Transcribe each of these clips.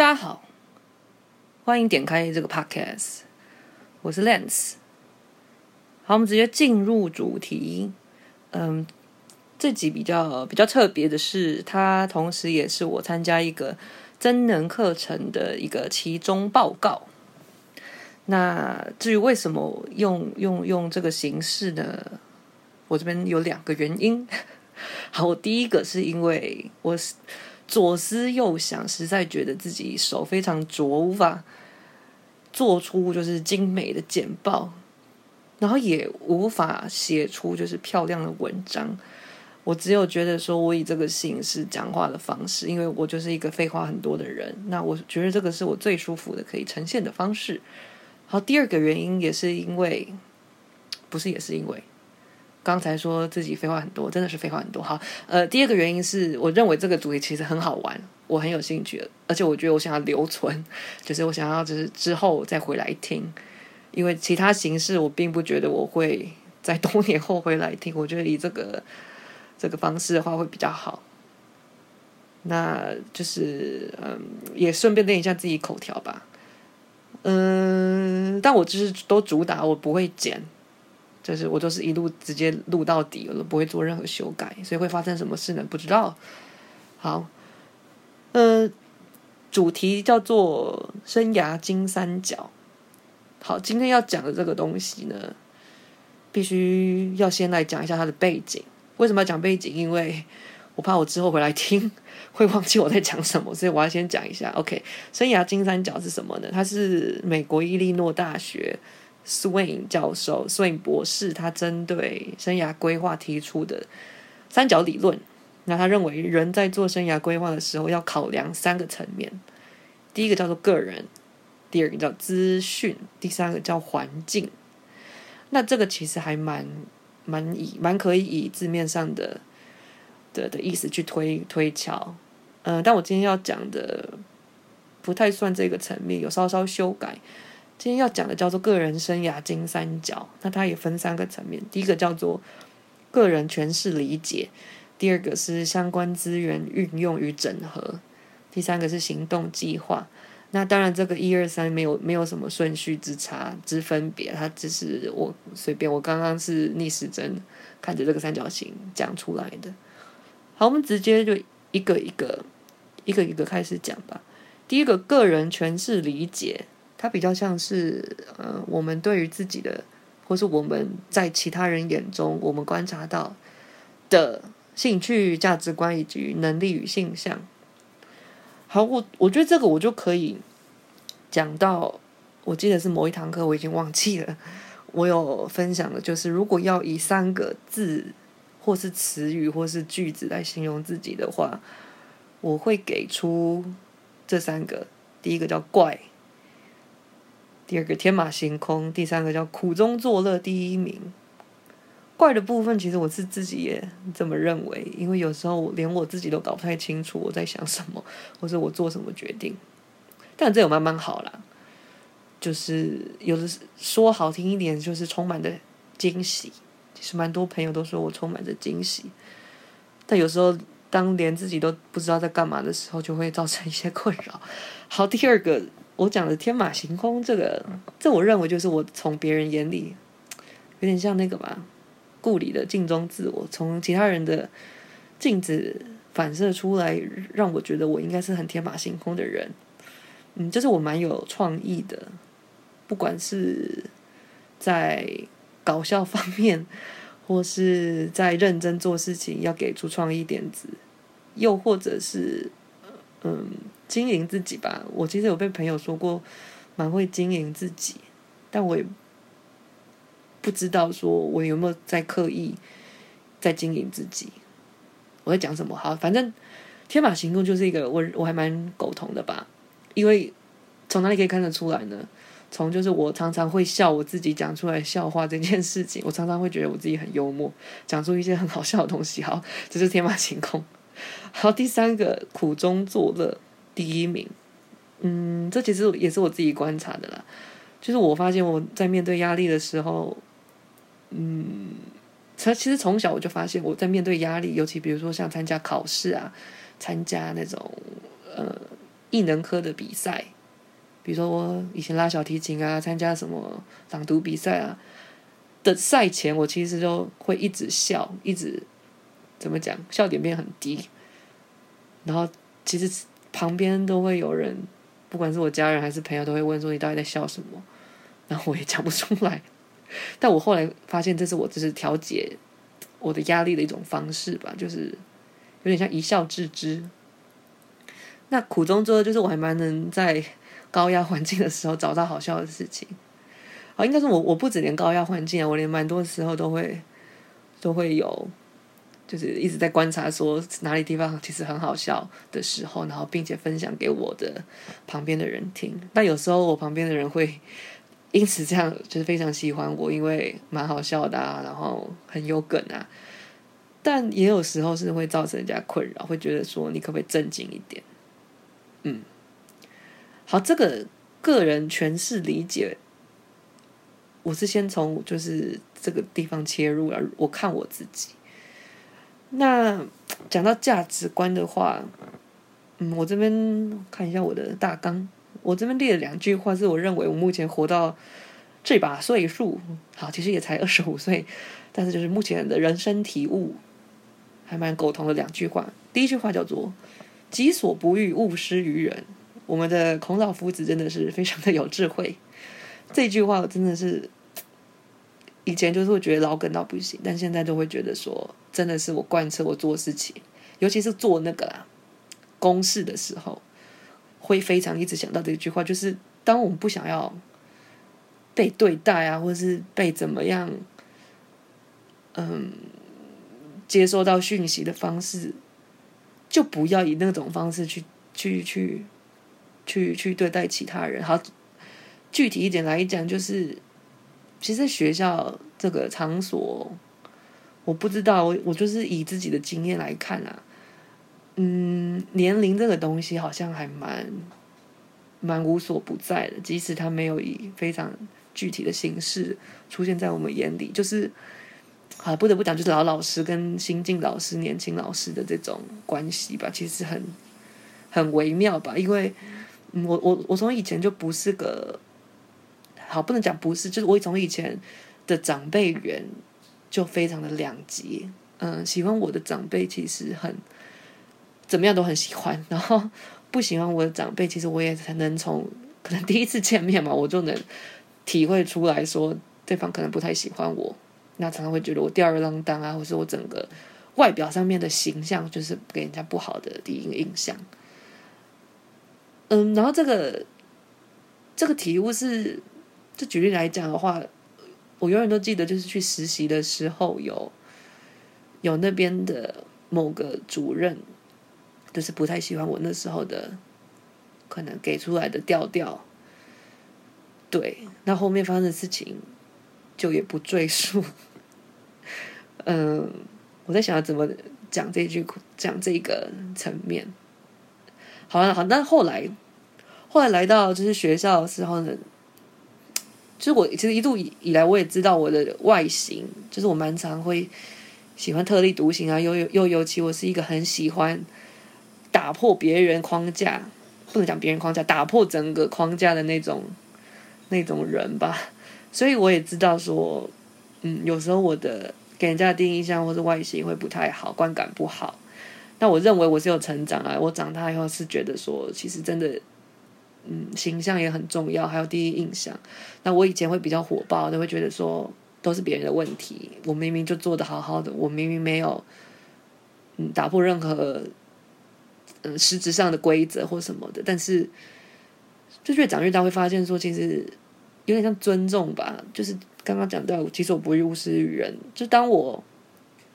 大家好，欢迎点开这个 podcast，我是 Lance。好，我们直接进入主题。嗯，这集比较比较特别的是，它同时也是我参加一个增能课程的一个期中报告。那至于为什么用用用这个形式呢？我这边有两个原因。好，我第一个是因为我是。左思右想，实在觉得自己手非常拙，无法做出就是精美的简报，然后也无法写出就是漂亮的文章。我只有觉得说，我以这个形式讲话的方式，因为我就是一个废话很多的人，那我觉得这个是我最舒服的可以呈现的方式。好，第二个原因也是因为，不是也是因为。刚才说自己废话很多，真的是废话很多。好，呃，第二个原因是我认为这个主题其实很好玩，我很有兴趣，而且我觉得我想要留存，就是我想要就是之后再回来听，因为其他形式我并不觉得我会在多年后回来听，我觉得以这个这个方式的话会比较好。那就是嗯，也顺便练一下自己口条吧。嗯，但我就是都主打我不会剪。就是我都是一路直接录到底，我都不会做任何修改，所以会发生什么事呢？不知道。好，呃，主题叫做生涯金三角。好，今天要讲的这个东西呢，必须要先来讲一下它的背景。为什么要讲背景？因为我怕我之后回来听会忘记我在讲什么，所以我要先讲一下。OK，生涯金三角是什么呢？它是美国伊利诺大学。Swain 教授，Swain 博士，他针对生涯规划提出的三角理论。那他认为，人在做生涯规划的时候，要考量三个层面。第一个叫做个人，第二个叫资讯，第三个叫环境。那这个其实还蛮蛮以蛮可以以字面上的的的意思去推推敲。嗯、呃，但我今天要讲的不太算这个层面，有稍稍修改。今天要讲的叫做个人生涯金三角，那它也分三个层面。第一个叫做个人诠释理解，第二个是相关资源运用与整合，第三个是行动计划。那当然，这个一二三没有没有什么顺序之差之分别，它只是我随便，我刚刚是逆时针看着这个三角形讲出来的。好，我们直接就一个一个一个一个开始讲吧。第一个个人诠释理解。它比较像是，呃，我们对于自己的，或是我们在其他人眼中，我们观察到的兴趣、价值观以及能力与性向。好，我我觉得这个我就可以讲到，我记得是某一堂课，我已经忘记了。我有分享的，就是如果要以三个字，或是词语，或是句子来形容自己的话，我会给出这三个。第一个叫怪。第二个天马行空，第三个叫苦中作乐第一名。怪的部分，其实我是自己也这么认为，因为有时候连我自己都搞不太清楚我在想什么，或者我做什么决定。但这有慢慢好啦，就是有的说好听一点，就是充满的惊喜。其实蛮多朋友都说我充满着惊喜，但有时候当连自己都不知道在干嘛的时候，就会造成一些困扰。好，第二个。我讲的天马行空，这个，这我认为就是我从别人眼里，有点像那个吧，顾里的镜中自我，从其他人的镜子反射出来，让我觉得我应该是很天马行空的人。嗯，就是我蛮有创意的，不管是在搞笑方面，或是在认真做事情，要给出创意点子，又或者是，嗯。经营自己吧，我其实有被朋友说过，蛮会经营自己，但我也不知道说我有没有在刻意在经营自己。我在讲什么？好，反正天马行空就是一个我我还蛮苟同的吧，因为从哪里可以看得出来呢？从就是我常常会笑我自己讲出来笑话这件事情，我常常会觉得我自己很幽默，讲出一些很好笑的东西。好，这是天马行空。好，第三个苦中作乐。第一名，嗯，这其实也是我自己观察的啦。就是我发现我在面对压力的时候，嗯，其实从小我就发现我在面对压力，尤其比如说像参加考试啊，参加那种呃艺能科的比赛，比如说我以前拉小提琴啊，参加什么朗读比赛啊的赛前，我其实就会一直笑，一直怎么讲，笑点变很低。然后其实旁边都会有人，不管是我家人还是朋友，都会问说你到底在笑什么？然后我也讲不出来。但我后来发现，这是我只是调节我的压力的一种方式吧，就是有点像一笑置之。那苦中作乐就是我还蛮能在高压环境的时候找到好笑的事情。好，应该说我我不止连高压环境啊，我连蛮多时候都会都会有，就是一直在观察说哪里地方其实很好笑的时候，然后并且分享给我的旁边的人听。但有时候我旁边的人会因此这样就是非常喜欢我，因为蛮好笑的啊，然后很有梗啊。但也有时候是会造成人家困扰，会觉得说你可不可以正经一点？嗯，好，这个个人诠释理解，我是先从就是这个地方切入了。我看我自己，那讲到价值观的话，嗯，我这边看一下我的大纲，我这边列了两句话，是我认为我目前活到这把岁数，好，其实也才二十五岁，但是就是目前的人生体悟还蛮苟同的两句话。第一句话叫做。己所不欲，勿施于人。我们的孔老夫子真的是非常的有智慧。这句话真的是以前就是会觉得老梗到不行，但现在都会觉得说，真的是我贯彻我做事情，尤其是做那个啦公事的时候，会非常一直想到这句话，就是当我们不想要被对待啊，或是被怎么样，嗯，接收到讯息的方式。就不要以那种方式去去去去去对待其他人。好，具体一点来讲，就是其实学校这个场所，我不知道，我我就是以自己的经验来看啊，嗯，年龄这个东西好像还蛮蛮无所不在的，即使它没有以非常具体的形式出现在我们眼里，就是。好，不得不讲，就是老老师跟新进老师、年轻老师的这种关系吧，其实很很微妙吧。因为，我我我从以前就不是个好，不能讲不是，就是我从以前的长辈缘就非常的两极。嗯，喜欢我的长辈其实很怎么样都很喜欢，然后不喜欢我的长辈，其实我也才能从可能第一次见面嘛，我就能体会出来说对方可能不太喜欢我。那常常会觉得我吊儿郎当啊，或是我整个外表上面的形象就是给人家不好的第一印象。嗯，然后这个这个体悟是，就举例来讲的话，我永远都记得，就是去实习的时候有有那边的某个主任，就是不太喜欢我那时候的可能给出来的调调。对，那后面发生的事情就也不赘述。嗯，我在想要怎么讲这句，讲这个层面。好了，好，那后来，后来来到就是学校的时候呢，就是我其实一度以以来我也知道我的外形，就是我蛮常会喜欢特立独行啊，又又又尤其我是一个很喜欢打破别人框架，不能讲别人框架，打破整个框架的那种那种人吧。所以我也知道说，嗯，有时候我的。给人家的第一印象或是外形会不太好，观感不好。那我认为我是有成长啊，我长大以后是觉得说，其实真的，嗯，形象也很重要，还有第一印象。那我以前会比较火爆，都会觉得说都是别人的问题，我明明就做得好好的，我明明没有，嗯，打破任何，嗯，实质上的规则或什么的。但是，就越长越大，会发现说，其实有点像尊重吧，就是。刚刚讲到，其实我不欲勿施于人。就当我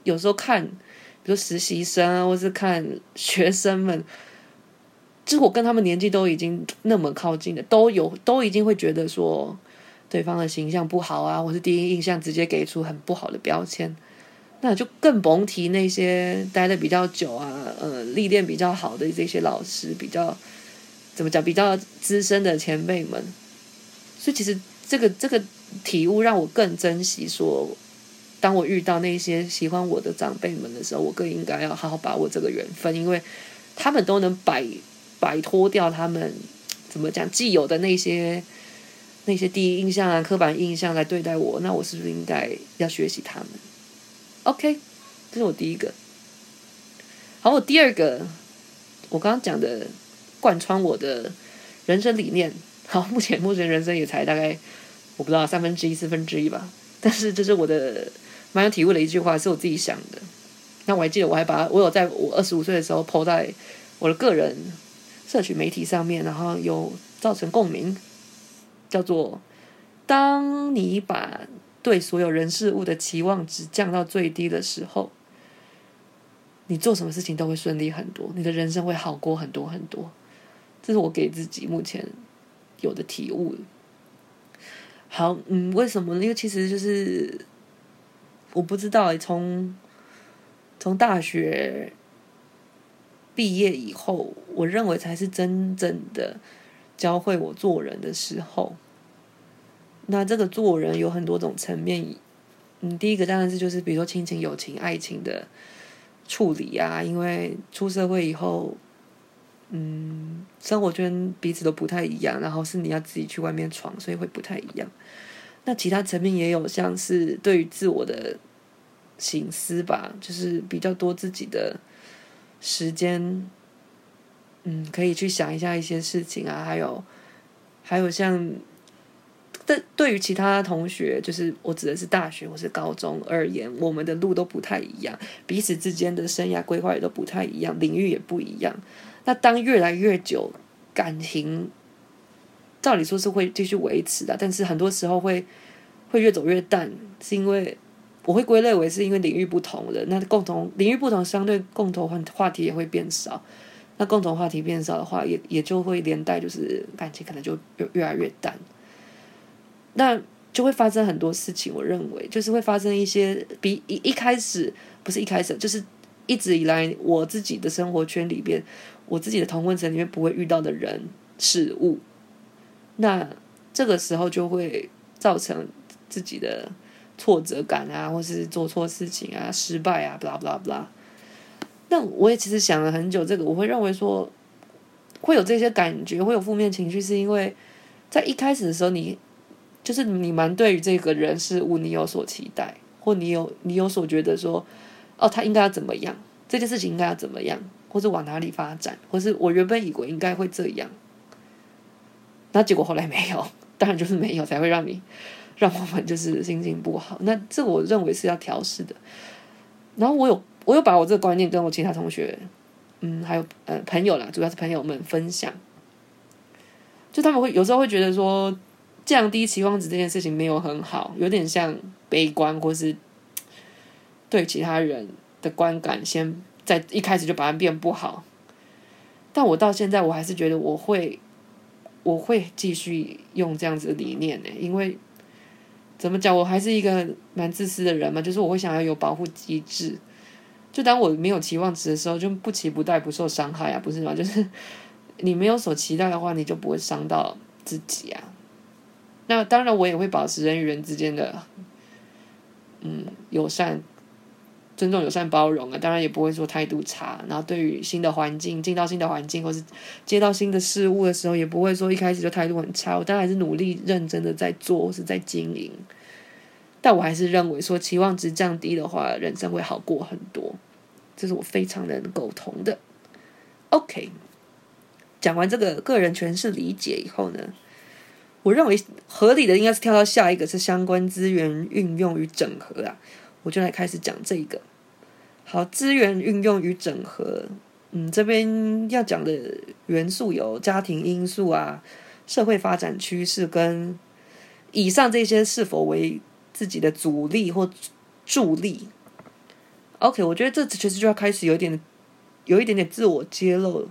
有时候看，比如实习生啊，或是看学生们，就是我跟他们年纪都已经那么靠近了，都有都已经会觉得说对方的形象不好啊，或是第一印象直接给出很不好的标签，那就更甭提那些待的比较久啊，呃，历练比较好的这些老师，比较怎么讲，比较资深的前辈们。所以其实这个这个。体悟让我更珍惜说，当我遇到那些喜欢我的长辈们的时候，我更应该要好好把握这个缘分，因为他们都能摆摆脱掉他们怎么讲既有的那些那些第一印象啊、刻板印象来对待我，那我是不是应该要学习他们？OK，这是我第一个。好，我第二个，我刚刚讲的贯穿我的人生理念。好，目前目前人生也才大概我不知道三分之一、四分之一吧。但是这是我的蛮有体会的一句话，是我自己想的。那我还记得，我还把我有在我二十五岁的时候抛在我的个人社群媒体上面，然后有造成共鸣，叫做“当你把对所有人事物的期望值降到最低的时候，你做什么事情都会顺利很多，你的人生会好过很多很多。”这是我给自己目前有的体悟。好，嗯，为什么呢？因为其实就是我不知道，从从大学毕业以后，我认为才是真正的教会我做人的时候。那这个做人有很多种层面，嗯，第一个当然是就是比如说亲情、友情、爱情的处理啊，因为出社会以后，嗯，生活圈彼此都不太一样，然后是你要自己去外面闯，所以会不太一样。那其他层面也有像是对于自我的。省思吧，就是比较多自己的时间，嗯，可以去想一下一些事情啊，还有，还有像，但对于其他同学，就是我指的是大学或是高中而言，我们的路都不太一样，彼此之间的生涯规划也都不太一样，领域也不一样。那当越来越久，感情，照理说是会继续维持的，但是很多时候会会越走越淡，是因为。我会归类为是因为领域不同的，那共同领域不同，相对共同话题也会变少。那共同话题变少的话，也也就会连带就是感情可能就越越来越淡。那就会发生很多事情，我认为就是会发生一些比一一开始不是一开始，就是一直以来我自己的生活圈里边，我自己的同温层里面不会遇到的人事物。那这个时候就会造成自己的。挫折感啊，或是做错事情啊，失败啊，blah blah blah。那我也其实想了很久，这个我会认为说，会有这些感觉，会有负面情绪，是因为在一开始的时候你，就是你蛮对于这个人事物你有所期待，或你有你有所觉得说，哦，他应该要怎么样，这件事情应该要怎么样，或是往哪里发展，或是我原本以为应该会这样，那结果后来没有，当然就是没有才会让你。让我们就是心情不好，那这我认为是要调试的。然后我有我有把我这个观念跟我其他同学，嗯，还有呃朋友啦，主要是朋友们分享。就他们会有时候会觉得说，降低期望值这件事情没有很好，有点像悲观，或是对其他人的观感先在一开始就把它变不好。但我到现在我还是觉得我会我会继续用这样子的理念呢，因为。怎么讲？我还是一个蛮自私的人嘛，就是我会想要有保护机制。就当我没有期望值的时候，就不期不待，不受伤害啊，不是吗？就是你没有所期待的话，你就不会伤到自己啊。那当然，我也会保持人与人之间的嗯友善。尊重、友善、包容啊，当然也不会说态度差。然后对于新的环境，进到新的环境，或是接到新的事物的时候，也不会说一开始就态度很差。我当然还是努力、认真的在做，或是在经营。但我还是认为说，期望值降低的话，人生会好过很多。这是我非常能苟同的。OK，讲完这个个人诠释理解以后呢，我认为合理的应该是跳到下一个，是相关资源运用与整合啊。我就来开始讲这个。好，资源运用与整合，嗯，这边要讲的元素有家庭因素啊、社会发展趋势跟以上这些是否为自己的阻力或助力。OK，我觉得这其实就要开始有点有一点点自我揭露。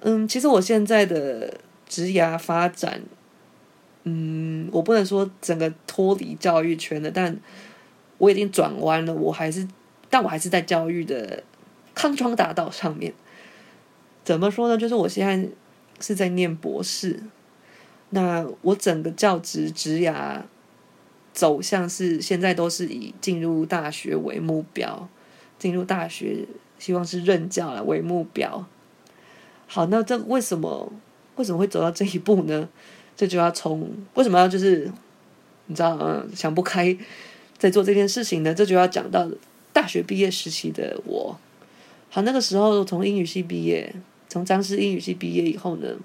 嗯，其实我现在的职涯发展，嗯，我不能说整个脱离教育圈了，但我已经转弯了，我还是，但我还是在教育的康庄大道上面。怎么说呢？就是我现在是在念博士，那我整个教职职涯走向是现在都是以进入大学为目标，进入大学希望是任教了为目标。好，那这为什么为什么会走到这一步呢？这就要从为什么要就是你知道嗯想不开在做这件事情呢？这就要讲到大学毕业时期的我。好，那个时候从英语系毕业，从张师英语系毕业以后呢，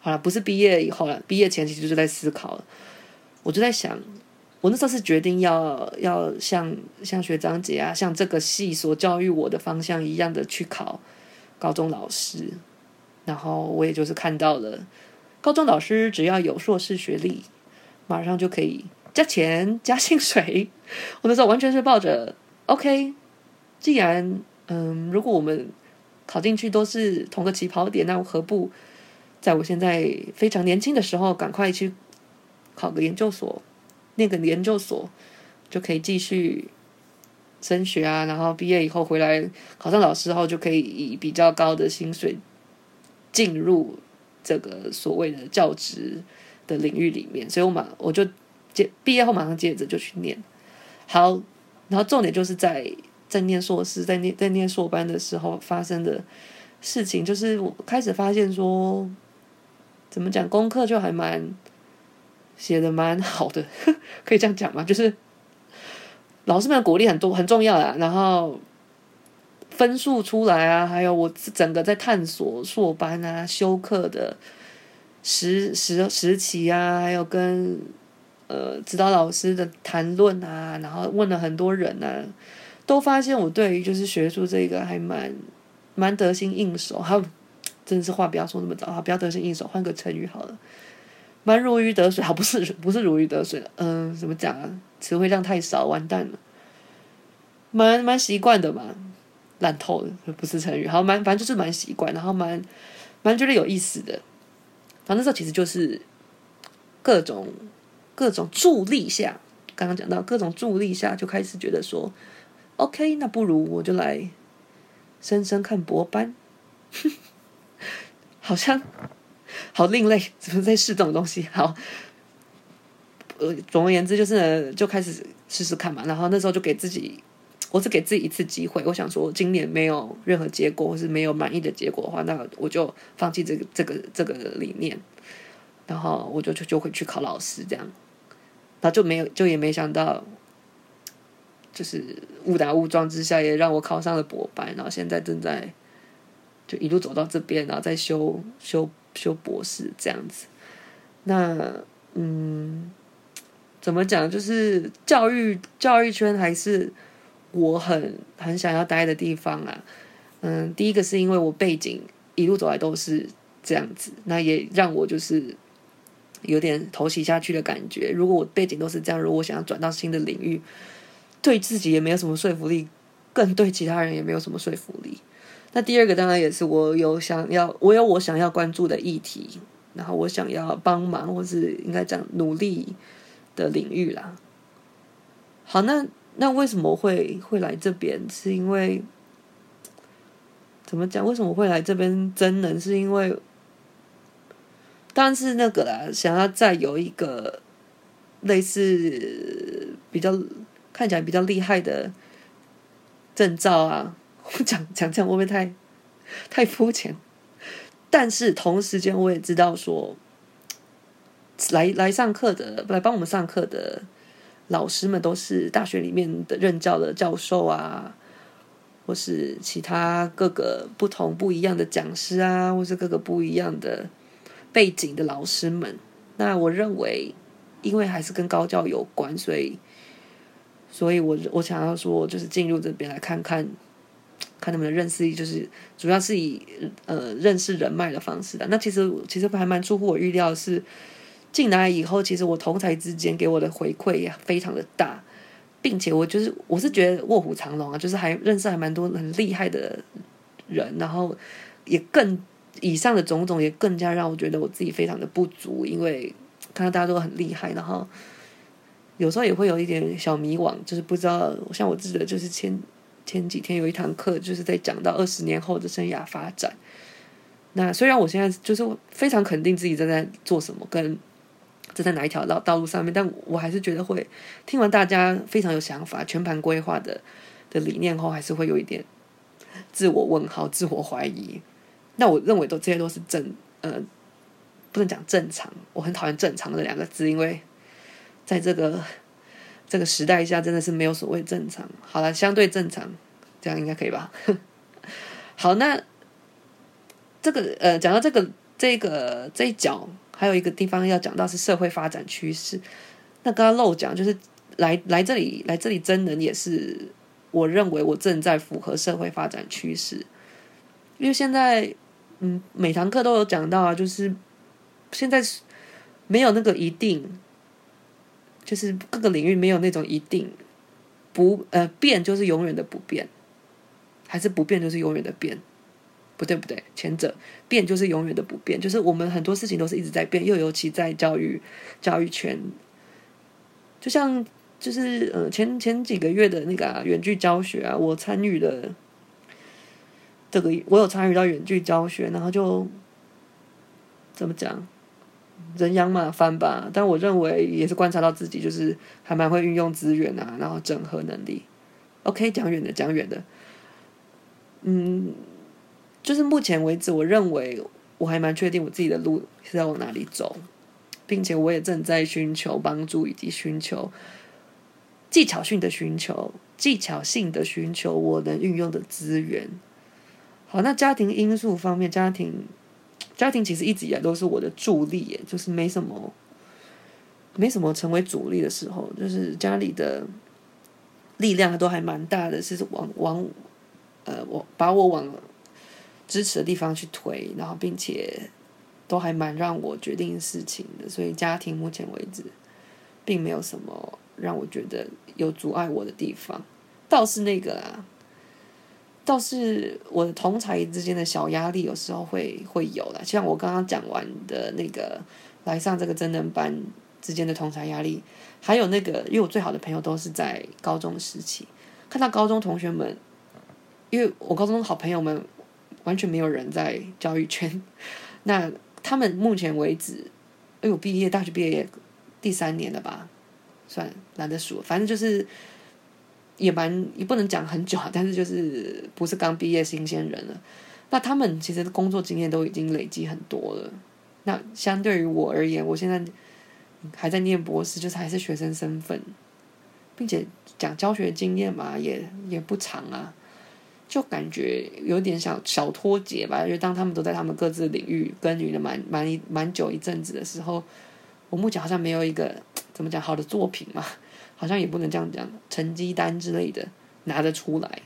好了，不是毕业以后了，毕业前期就在思考了，我就在想。我那时候是决定要要像像学长姐啊，像这个系所教育我的方向一样的去考高中老师，然后我也就是看到了高中老师只要有硕士学历，马上就可以加钱加薪水。我那时候完全是抱着 OK，既然嗯，如果我们考进去都是同个起跑点，那我何不在我现在非常年轻的时候赶快去考个研究所？念个研究所就可以继续升学啊，然后毕业以后回来考上老师后，就可以以比较高的薪水进入这个所谓的教职的领域里面。所以我马我就接毕业后马上接着就去念。好，然后重点就是在在念硕士，在念在念硕班的时候发生的事情，就是我开始发现说，怎么讲，功课就还蛮。写的蛮好的，可以这样讲吗？就是老师们的鼓励很多很重要啊，然后分数出来啊，还有我整个在探索硕班啊修课的时时时期啊，还有跟呃指导老师的谈论啊，然后问了很多人啊，都发现我对于就是学术这个还蛮蛮得心应手。还真的是话不要说那么早啊，不要得心应手，换个成语好了。蛮如鱼得水，好，不是不是如鱼得水的，嗯，怎么讲啊？词汇量太少，完蛋了。蛮蛮习惯的嘛，烂透了，不是成语。好，蛮反正就是蛮习惯，然后蛮蛮觉得有意思的。反正这其实就是各种各种助力下，刚刚讲到各种助力下，就开始觉得说，OK，那不如我就来深深看博班，好像。好另类，怎么在试这种东西？好，呃，总而言之就是，就开始试试看嘛。然后那时候就给自己，我只给自己一次机会。我想说，今年没有任何结果，或是没有满意的结果的话，那我就放弃这个这个这个理念。然后我就就就会去考老师，这样。然后就没有，就也没想到，就是误打误撞之下，也让我考上了博班。然后现在正在就一路走到这边，然后再修修。修博士这样子，那嗯，怎么讲？就是教育教育圈还是我很很想要待的地方啊。嗯，第一个是因为我背景一路走来都是这样子，那也让我就是有点投袭下去的感觉。如果我背景都是这样，如果我想要转到新的领域，对自己也没有什么说服力，更对其他人也没有什么说服力。那第二个当然也是我有想要，我有我想要关注的议题，然后我想要帮忙或是应该讲努力的领域啦。好，那那为什么会会来这边？是因为怎么讲？为什么会来这边真人？是因为当然是那个啦，想要再有一个类似比较看起来比较厉害的证照啊。讲讲这样会不会太太肤浅？但是同时间我也知道说，来来上课的来帮我们上课的老师们都是大学里面的任教的教授啊，或是其他各个不同不一样的讲师啊，或是各个不一样的背景的老师们。那我认为，因为还是跟高教有关，所以，所以我我想要说，就是进入这边来看看。看他们的认识，就是主要是以呃认识人脉的方式的。那其实其实还蛮出乎我预料是，进来以后，其实我同台之间给我的回馈也非常的大，并且我就是我是觉得卧虎藏龙啊，就是还认识还蛮多很厉害的人，然后也更以上的种种也更加让我觉得我自己非常的不足，因为看到大家都很厉害，然后有时候也会有一点小迷惘，就是不知道像我自己的就是前。前几天有一堂课，就是在讲到二十年后的生涯发展。那虽然我现在就是非常肯定自己正在做什么，跟正在哪一条道道路上面，但我还是觉得会听完大家非常有想法、全盘规划的的理念后，还是会有一点自我问号、自我怀疑。那我认为都这些都是正呃，不能讲正常，我很讨厌“正常”这两个字，因为在这个这个时代下，真的是没有所谓正常。好了，相对正常，这样应该可以吧？好，那这个呃，讲到这个这个这一角，还有一个地方要讲到是社会发展趋势。那刚刚漏讲，就是来来这里来这里真人也是，我认为我正在符合社会发展趋势，因为现在。嗯，每堂课都有讲到啊，就是现在是没有那个一定，就是各个领域没有那种一定不呃变就是永远的不变，还是不变就是永远的变，不对不对，前者变就是永远的不变，就是我们很多事情都是一直在变，又尤其在教育教育圈，就像就是呃前前几个月的那个啊，远距教学啊，我参与的。这个我有参与到远距教学，然后就怎么讲，人仰马翻吧。但我认为也是观察到自己，就是还蛮会运用资源啊，然后整合能力。OK，讲远的讲远的，嗯，就是目前为止，我认为我还蛮确定我自己的路是要往哪里走，并且我也正在寻求帮助，以及寻求技巧性的寻求技巧性的寻求我能运用的资源。好，那家庭因素方面，家庭家庭其实一直以来都是我的助力，就是没什么没什么成为主力的时候，就是家里的力量都还蛮大的，是往往呃，我把我往支持的地方去推，然后并且都还蛮让我决定事情的，所以家庭目前为止并没有什么让我觉得有阻碍我的地方，倒是那个啊。倒是我的同才之间的小压力，有时候会会有的。像我刚刚讲完的那个来上这个真人班之间的同才压力，还有那个，因为我最好的朋友都是在高中时期，看到高中同学们，因为我高中好朋友们完全没有人在教育圈，那他们目前为止，哎，呦毕业大学毕业第三年了吧，算懒得数，反正就是。也蛮也不能讲很久啊，但是就是不是刚毕业新鲜人了。那他们其实工作经验都已经累积很多了。那相对于我而言，我现在还在念博士，就是还是学生身份，并且讲教学经验嘛，也也不长啊，就感觉有点小小脱节吧。因为当他们都在他们各自领域耕耘了蛮蛮蛮久一阵子的时候，我目前好像没有一个怎么讲好的作品嘛。好像也不能这样讲，成绩单之类的拿得出来。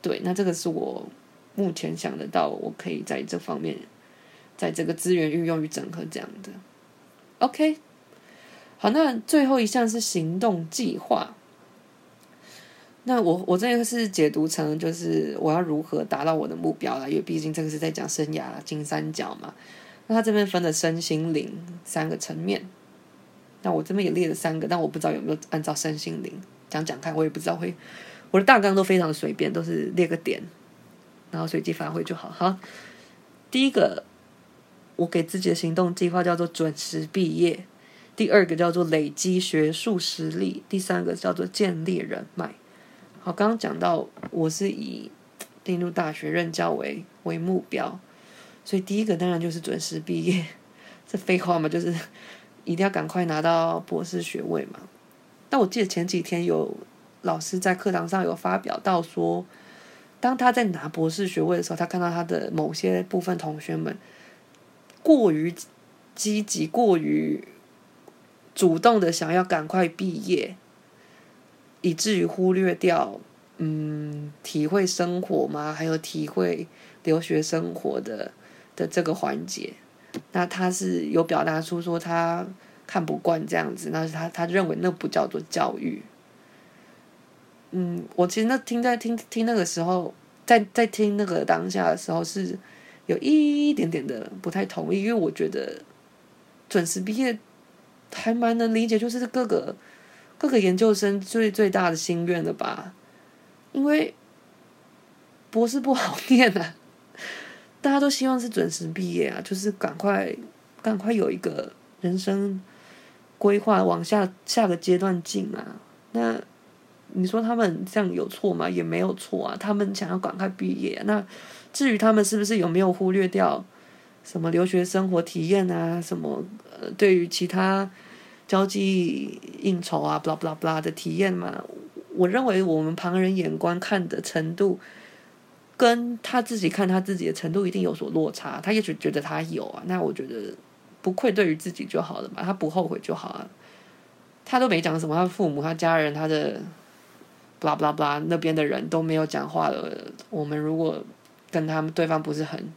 对，那这个是我目前想得到，我可以在这方面，在这个资源运用与整合这样的。OK，好，那最后一项是行动计划。那我我这个是解读成就是我要如何达到我的目标了，因为毕竟这个是在讲生涯金三角嘛。那他这边分了身心灵三个层面。我这边也列了三个，但我不知道有没有按照身心灵讲讲看，我也不知道会。我的大纲都非常随便，都是列个点，然后随机发挥就好。好，第一个我给自己的行动计划叫做准时毕业，第二个叫做累积学术实力，第三个叫做建立人脉。好，刚刚讲到我是以进入大学任教为为目标，所以第一个当然就是准时毕业，这废话嘛，就是。一定要赶快拿到博士学位嘛？但我记得前几天有老师在课堂上有发表到说，当他在拿博士学位的时候，他看到他的某些部分同学们过于积极、过于主动的想要赶快毕业，以至于忽略掉嗯体会生活嘛，还有体会留学生活的的这个环节。那他是有表达出说他看不惯这样子，那是他他认为那不叫做教育。嗯，我其实那听在听听那个时候，在在听那个当下的时候，是有一点点的不太同意，因为我觉得准时毕业还蛮能理解，就是各个各个研究生最最大的心愿了吧，因为博士不好念啊。大家都希望是准时毕业啊，就是赶快赶快有一个人生规划往下下个阶段进啊。那你说他们这样有错吗？也没有错啊，他们想要赶快毕业。那至于他们是不是有没有忽略掉什么留学生活体验啊？什么呃，对于其他交际应酬啊，blah blah blah 的体验嘛？我认为我们旁人眼光看的程度，跟他自己看他自己的程度一定有所落差。他也许觉得他有啊，那我觉得不愧对于自己就好了嘛，他不后悔就好了。他都没讲什么，他父母、他家人、他的，blah blah blah 那边的人都没有讲话了。我们如果跟他们对方不是很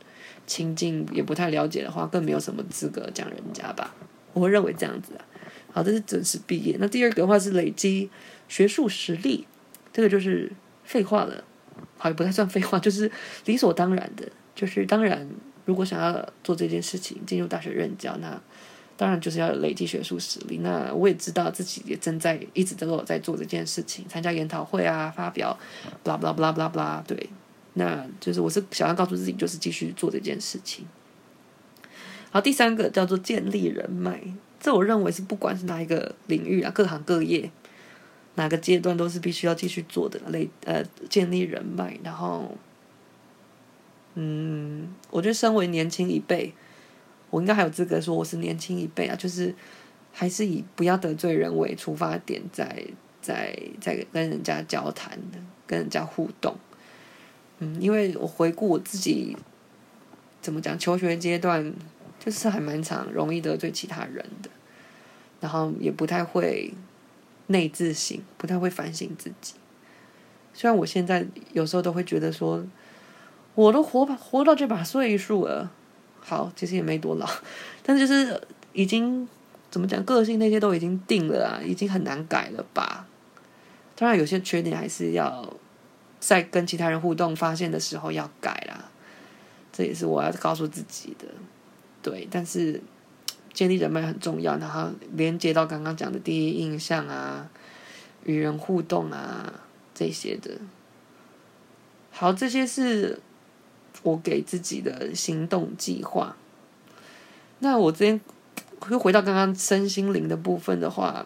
亲近，也不太了解的话，更没有什么资格讲人家吧。我会认为这样子啊。好，这是准时毕业。那第二个的话是累积学术实力，这个就是废话了。好，也不太算废话，就是理所当然的。就是当然，如果想要做这件事情，进入大学任教，那。当然就是要累积学术实力。那我也知道自己也正在一直都有在做这件事情，参加研讨会啊，发表，blah blah blah blah blah。对，那就是我是想要告诉自己，就是继续做这件事情。好，第三个叫做建立人脉，这我认为是不管是哪一个领域啊，各行各业，哪个阶段都是必须要继续做的累呃建立人脉。然后，嗯，我觉得身为年轻一辈。我应该还有资格说我是年轻一辈啊，就是还是以不要得罪人为出发点在，在在跟人家交谈，跟人家互动。嗯，因为我回顾我自己，怎么讲，求学阶段就是还蛮常容易得罪其他人的，然后也不太会内自省，不太会反省自己。虽然我现在有时候都会觉得说，我都活把活到这把岁数了。好，其实也没多老，但就是已经怎么讲，个性那些都已经定了啊，已经很难改了吧。当然，有些缺点还是要在跟其他人互动发现的时候要改啦。这也是我要告诉自己的。对，但是建立人脉很重要，然后连接到刚刚讲的第一印象啊，与人互动啊这些的。好，这些是。我给自己的行动计划。那我这边又回到刚刚身心灵的部分的话，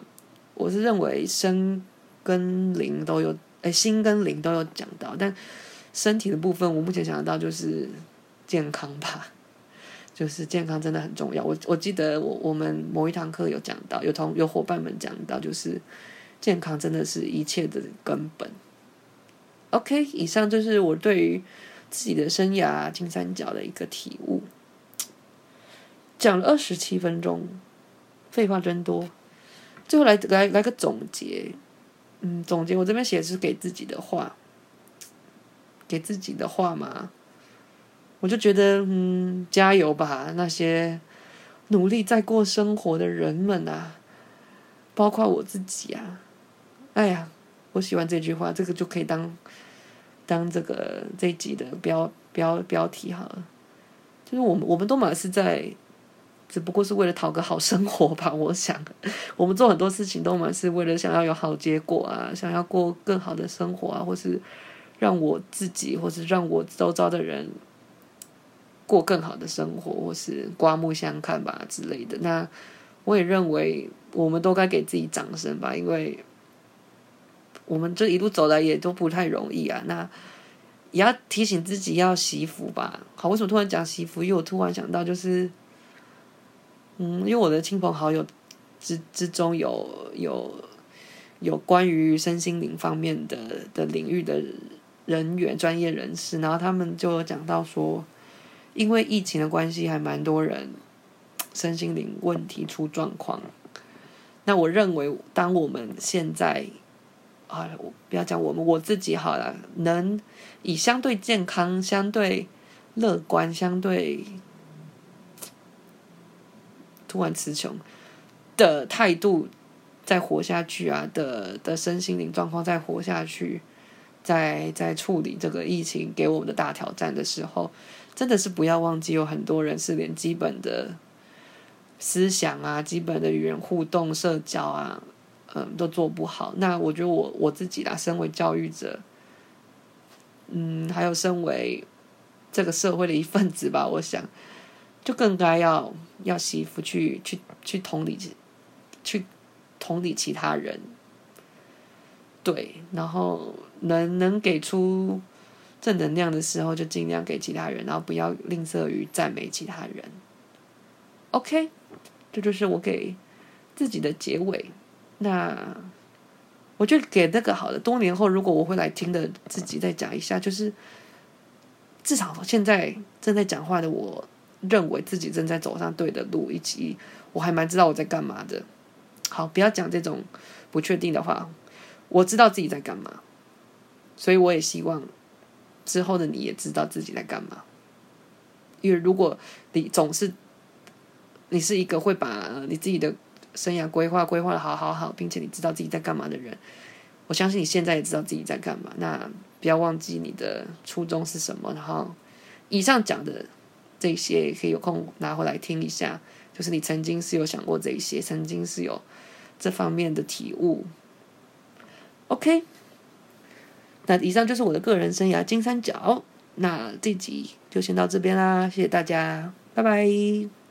我是认为身跟灵都有，哎，心跟灵都有讲到，但身体的部分，我目前想得到就是健康吧，就是健康真的很重要。我我记得我我们某一堂课有讲到，有同有伙伴们讲到，就是健康真的是一切的根本。OK，以上就是我对于。自己的生涯金三角的一个体悟，讲了二十七分钟，废话真多。最后来来来个总结，嗯，总结我这边写的是给自己的话，给自己的话嘛，我就觉得嗯，加油吧，那些努力在过生活的人们啊，包括我自己啊，哎呀，我喜欢这句话，这个就可以当。当这个这一集的标标标题好了，就是我们我们都满是在，只不过是为了讨个好生活吧。我想，我们做很多事情都满是为了想要有好结果啊，想要过更好的生活啊，或是让我自己，或是让我周遭的人过更好的生活，或是刮目相看吧之类的。那我也认为，我们都该给自己掌声吧，因为。我们这一路走来也都不太容易啊，那也要提醒自己要惜福吧。好，为什么突然讲惜福？因为我突然想到，就是，嗯，因为我的亲朋好友之之中有有有关于身心灵方面的的领域的人员、专业人士，然后他们就讲到说，因为疫情的关系，还蛮多人身心灵问题出状况。那我认为，当我们现在啊，我不要讲我们，我自己好了，能以相对健康、相对乐观、相对突然词穷的态度再活下去啊，的的身心灵状况再活下去，在在处理这个疫情给我们的大挑战的时候，真的是不要忘记，有很多人是连基本的思想啊、基本的与人互动、社交啊。嗯，都做不好。那我觉得我我自己啦，身为教育者，嗯，还有身为这个社会的一份子吧，我想就更该要要媳妇去去去同理，去同理其他人。对，然后能能给出正能量的时候，就尽量给其他人，然后不要吝啬于赞美其他人。OK，这就是我给自己的结尾。那我就给那个好的。多年后，如果我会来听的，自己再讲一下，就是至少现在正在讲话的，我认为自己正在走上对的路，以及我还蛮知道我在干嘛的。好，不要讲这种不确定的话。我知道自己在干嘛，所以我也希望之后的你也知道自己在干嘛。因为如果你总是你是一个会把你自己的生涯规划规划的好好好，并且你知道自己在干嘛的人，我相信你现在也知道自己在干嘛。那不要忘记你的初衷是什么。然后以上讲的这些可以有空拿回来听一下，就是你曾经是有想过这些，曾经是有这方面的体悟。OK，那以上就是我的个人生涯金三角。那这集就先到这边啦，谢谢大家，拜拜。